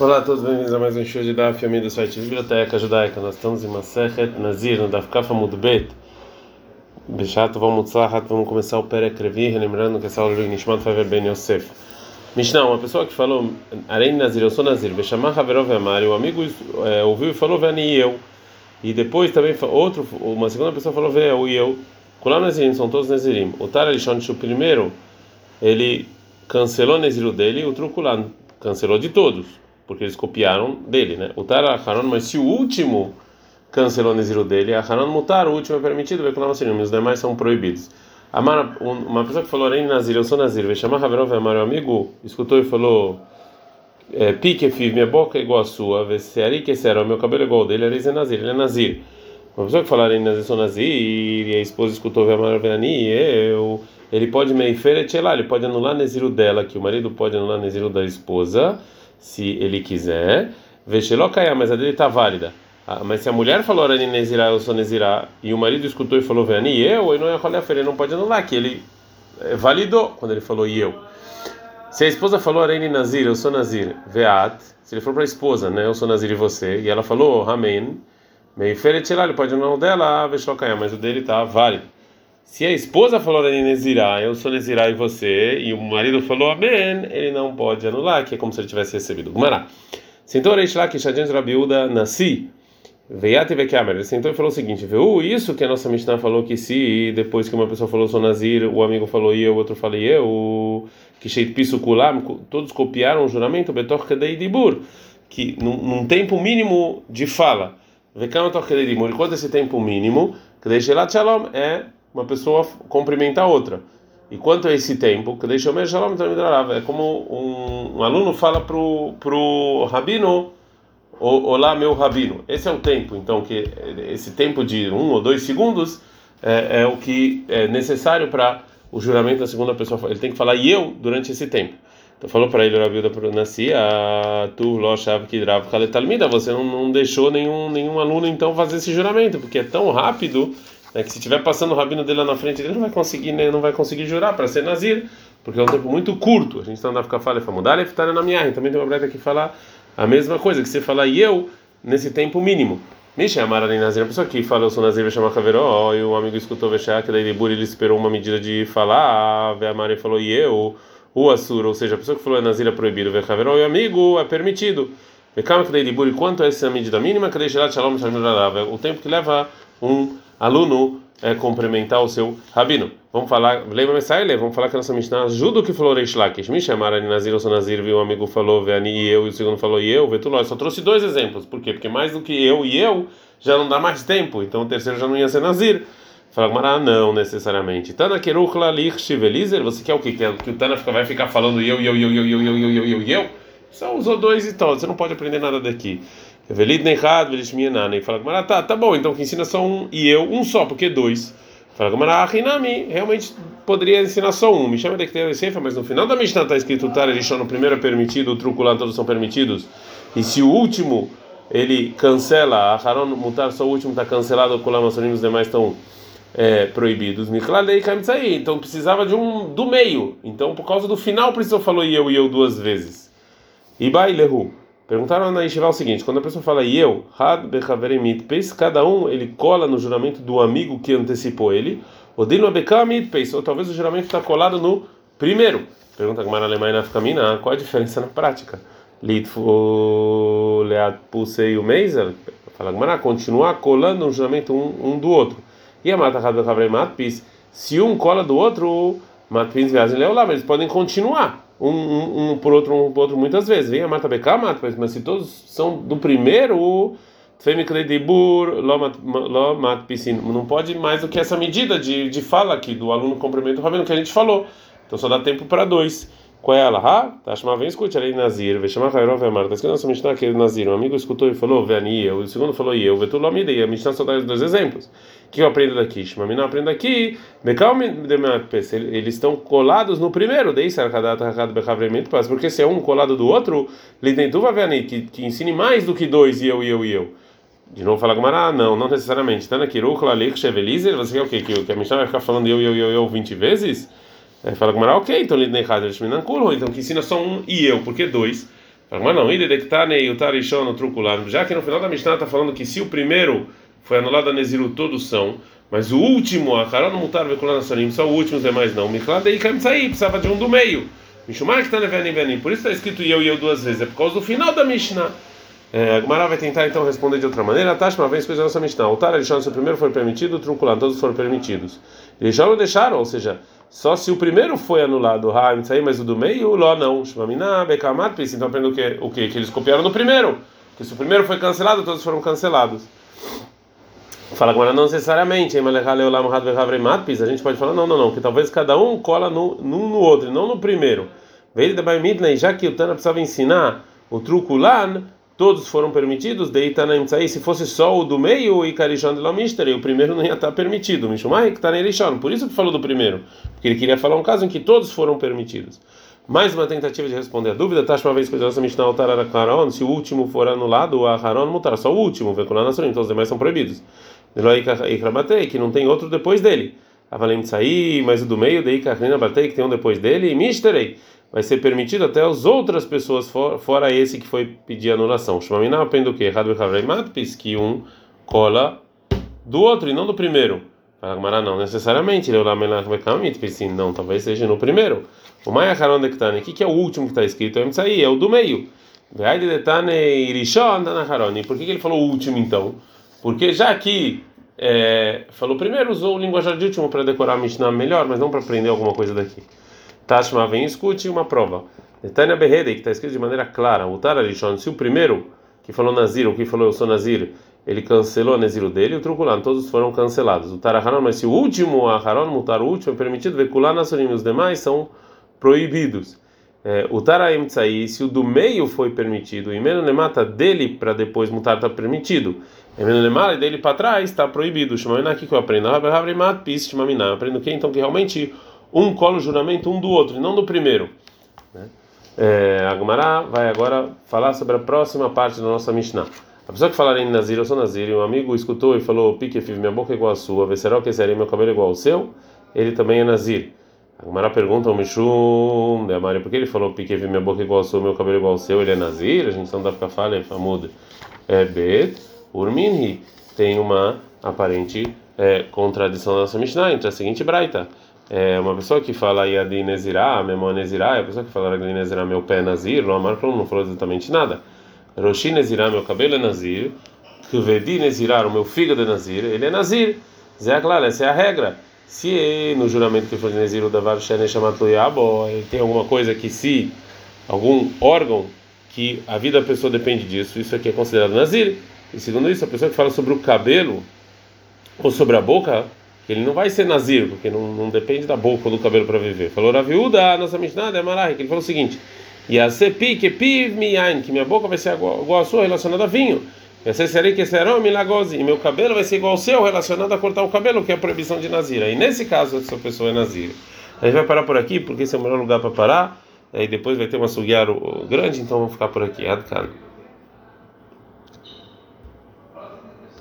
Olá a todos, bem-vindos a mais um show de Daf, amigo do site Biblioteca Judaica. Nós estamos em Masechet Nazir, no Daf Kafa Mudbet. Bechato, vamos vamos começar o Perek lembrando que essa aula do Nishmat Faver Ben Yosef. Mishnah, uma pessoa que falou, Arei Nazir, eu sou Nazir, Bechamar Haverov Amari, o amigo é, ouviu e falou, Vani e eu. E depois também outro, uma segunda pessoa falou, Vê eu e eu. Kulam Nazirim, são todos Nazirim. O Tara Lishon, o primeiro, ele cancelou o Naziru dele, o Trukulan cancelou de todos porque eles copiaram dele, né? O Tar Haron, mas se o último cancelou o Neziro dele, a Haron mutar, o último é permitido, vai com os demais são proibidos. Uma pessoa que falou, Arei Nazir, eu sou Nazir, vai chamar Haverov, amar meu amigo, escutou e falou, é, pique, fiz, minha boca é igual a sua, vê se Ari que será, meu cabelo é igual dele, Arei é Nazir, ele é Nazir. Uma pessoa que falou, Arei Nazir, sou Nazir, e a esposa escutou, amar Verani, eu, ele pode meiferet lá, ele pode anular Neziro dela, que o marido pode anular Neziro da esposa, se ele quiser. Veshelokaya, mas a dele está válida. Ah, mas se a mulher falou Arani Nezirá, eu sou Nezirá, e o marido escutou e falou Veni, eu, ele não é ele não pode anular, que ele eh, validou quando ele falou e eu. Se a esposa falou Arani Nazir, eu sou Nazir, Veat, se ele falou para a esposa, né, eu sou Nazir e você, e ela falou Amém, Meiferet ele pode anular o dela, Veshelokaya, mas o dele está válido. Se a esposa falou Arani Nezirá, eu sou Nezirá e você, e o marido falou Amém, ele não pode anular, que é como se ele tivesse recebido. Gumará. Sentou Reish Lakish adiante Rabiúda Nasci. Veiate Vekiamer. Ele sentou e falou o seguinte: Viu isso que a nossa Mishnah falou que se depois que uma pessoa falou sou Nazir, o amigo falou eu, o outro falei eu, que Sheit Pisukulam, todos copiaram o juramento, Betor Kedei Dibur, que num, num tempo mínimo de fala. Vekama Tor Kedei Dibur. Enquanto esse tempo mínimo, Kedei Shelat Shalom é uma pessoa cumprimenta a outra. E quanto a esse tempo, que deixa o shalom é como um, um, aluno fala pro pro rabino, olá meu rabino. Esse é o tempo, então que esse tempo de um ou dois segundos é, é o que é necessário para o juramento da segunda pessoa. Ele tem que falar e eu durante esse tempo. Então falou para ele, Rabi da Nascia, tu lochav kidrav talmida, você não, não deixou nenhum nenhum aluno então fazer esse juramento, porque é tão rápido né, que se estiver passando o rabino dele lá na frente, ele não vai conseguir, né, não vai conseguir jurar para ser nazir, porque é um tempo muito curto. A gente está andando ficar fala e mudar ele na minha também tem uma breta que fala a mesma coisa, que você fala e eu nesse tempo mínimo. Me chamaram ali nazir, a pessoa que fala eu sou nazir, vai chamar caveró, e o amigo escutou vexar, que daí ele esperou uma medida de falar, a Mari falou e eu, o assur, ou seja, a pessoa que falou é nazir é proibido, ver caveró, e o amigo é permitido. Calma que daí quanto é essa medida mínima? Que daí shalom o tempo que leva um aluno é, cumprimentar o seu rabino. Vamos falar, lembra Messaile? Vamos falar que a nossa Mishnah ajuda o que falou Reish Lakish. Me chamaram de Nazir ou Nazir, viu? Um amigo falou Veani e eu, e o segundo falou e eu, Vetuló. Só trouxe dois exemplos. Por quê? Porque mais do que eu e eu já não dá mais tempo. Então o terceiro já não ia ser Nazir. Fala, Mará, não necessariamente. Tana Keruchla Lich Shivelizer, você quer o quê? Quer que o Tana vai ficar falando eu, eu, eu, eu, eu, eu, eu, eu, eu, eu? Só usou dois e tal. Você não pode aprender nada daqui. Velid Nechad, Velishmianana. E fala Gamara, tá, tá bom, então que ensina só um e eu, um só, porque dois. Fala Gamara, Rinami, realmente poderia ensinar só um. Me chama de que tem a mas no final da Mishnah está escrito Tar Elishon, no primeiro é permitido, o truco lá todos são permitidos. E se o último ele cancela, a Haron mutar só o último está cancelado, o Kulam os demais estão é, proibidos. Então precisava de um do meio. Então por causa do final precisou falou e eu e eu duas vezes. E Bailehu. Perguntaram na Yeshiva o seguinte: quando a pessoa fala eu, had bechaveremit peis, cada um ele cola no juramento do amigo que antecipou ele, odino abekamit peis, ou talvez o juramento está colado no primeiro. Pergunta Gamara Alemã na Ficamina, qual a diferença na prática? Litfu leat pusei o meiser? Fala Gamara, continuar colando no juramento um, um do outro. E a mata had bechaveremit peis, se um cola do outro, matpins viazem leolá, eles podem continuar um, um, um, por outro, um por outro muitas vezes. Vem a Marta Beká, mata, mas se todos são do primeiro, não pode mais do que essa medida de, de fala aqui do aluno cumprimento o rabino que a gente falou. Então só dá tempo para dois. É ela? Ah, tá chamando, vem escute ali Nazir, vai chamar Rairov Amar. Tá escrito nossa Mishnah que Nazir, um amigo escutou e falou, Veni, eu, o segundo falou, e eu, Vetu Lomida, e a Mishnah só dá dois exemplos. O que eu aprendo daqui? Shmamina aprendo aqui, eles estão colados no primeiro, daí Sarkadat Hakad Bechavremento, porque se é um colado do outro, Lidentuva Veni, que, que ensine mais do que dois, e eu, e eu, e eu. De novo fala Gamara, não, não necessariamente. Tá na Kirukla, Lech, Shevelizer, você quer o quê? Que a Mishnah vai ficar falando eu, eu, eu, eu 20 vezes? Aí fala Gamara, ok, então Lidnei Hader Shminan Kurho, então que ensina só um e eu, porque dois. Mas não, já que no final da Mishnah está falando que se o primeiro foi anulado a Neziru, todos são, mas o último, a Carol Mutar Vekulana Sarim, só o último, os demais não. Miklad e sair precisava de um do meio. Mishumar que está nevendo Por isso está escrito eu e eu duas vezes, é por causa do final da Mishnah. É, a vai tentar então responder de outra maneira. Tashma vez coisa da nossa Mishnah. O Tar se o primeiro foi permitido, o Trunculan, todos foram permitidos. Elishon não deixaram, ou seja, só se o primeiro foi anulado, Ha, aí, mas o do meio, o Ló não. Bekamat, Então aprende o que? O que? Que eles copiaram no primeiro. Que se o primeiro foi cancelado, todos foram cancelados. Fala agora não necessariamente, a gente pode falar não, não, não, que talvez cada um cola no, num no outro, não no primeiro. Veio da já que o Tana precisava ensinar o truco lá, todos foram permitidos, deitanaim tzai, se fosse só o do meio e karishon de lamistere, o primeiro não ia estar permitido, mishumai que está nerishon, por isso que falou do primeiro, porque ele queria falar um caso em que todos foram permitidos. Mais uma tentativa de responder a dúvida, tá uma vez que a nossa Mishnah altar era Haron, se o último for anulado, a Haron mutar, só o último, com a então os demais são proibidos. Que não tem outro depois dele. Avalem sair, mas o do meio, daí Karnina Batei, que tem um depois dele, e Misterei, vai ser permitido até as outras pessoas, fora esse que foi pedir anulação. Shumamina aprende o quê? que um cola do outro e não do primeiro. Agmará não necessariamente, não, talvez seja no primeiro. O Maia Haron Dektane, o que é o último que está escrito? É o é o do meio. Por que ele falou o último então? Porque já que é, falou primeiro, usou o linguajar de último para decorar a Mishnah melhor, mas não para aprender alguma coisa daqui. Tashma vem escute uma prova. Netanya Berrede, que está escrito de maneira clara, o Tararishon, se o primeiro que falou Nazir, o que falou eu sou Nazir, ele cancelou a Naziro dele, o Trukulan, todos foram cancelados. O Taraharon, mas se o último, a Haron, mutar o último, é permitido, Vekulan, Nasurim, os demais são proibidos. É, o Taraim Tsai, se o do meio foi permitido, e Menonemata dele para depois mutar está permitido. E Menonemata dele para trás está proibido. Shmamina aqui que eu aprendo. Havrimat Pis Shmamina. Aprendo o que? Então que realmente um cola o juramento um do outro, e não do primeiro. Né? É, a vai agora falar sobre a próxima parte da nossa Mishnah. A pessoa que falar em Nazir, eu sou Nazir, e um amigo escutou e falou: Pique, minha boca é igual a sua, Vecerol que seria meu cabelo é igual ao seu, ele também é Nazir. A Gumara pergunta ao Mishum de Amari, por que ele falou pique vi minha boca igual ao seu, meu cabelo igual ao seu, ele é Nazir? A gente não dá pra falar, é famuda. É Bet, Urminhi. Tem uma aparente é, contradição da nossa Mishnah entre a seguinte braita. É uma pessoa que fala Yadi Nezirah, Memon Nezirah, é a pessoa que fala Yadi Nezirah, meu pé é Nazir, não Amar não falou exatamente nada. Roshi Nezirah, meu cabelo é Nazir. Kvedi Nezirah, o meu fígado é Nazir, ele é Nazir. Zé, claro, essa é a regra. Se no juramento que foi de Nezir o Davar Shene Shamatuyabo, tem alguma coisa que se algum órgão que a vida da pessoa depende disso, isso aqui é considerado Nazir. E segundo isso, a pessoa que fala sobre o cabelo ou sobre a boca, ele não vai ser Nazir, porque não, não depende da boca do cabelo para viver. Falou Raviuda, a nossa Mishnah é Marahi, que ele falou o seguinte: Yasepi que piv que minha boca vai ser igual, a sua relacionada a vinho. E meu cabelo vai ser igual ao seu, relacionado a cortar o cabelo, que é a proibição de Nazira. E nesse caso, essa pessoa é Nazira. A gente vai parar por aqui, porque esse é o melhor lugar para parar. E depois vai ter uma sugiar grande, então vamos ficar por aqui. Adkan.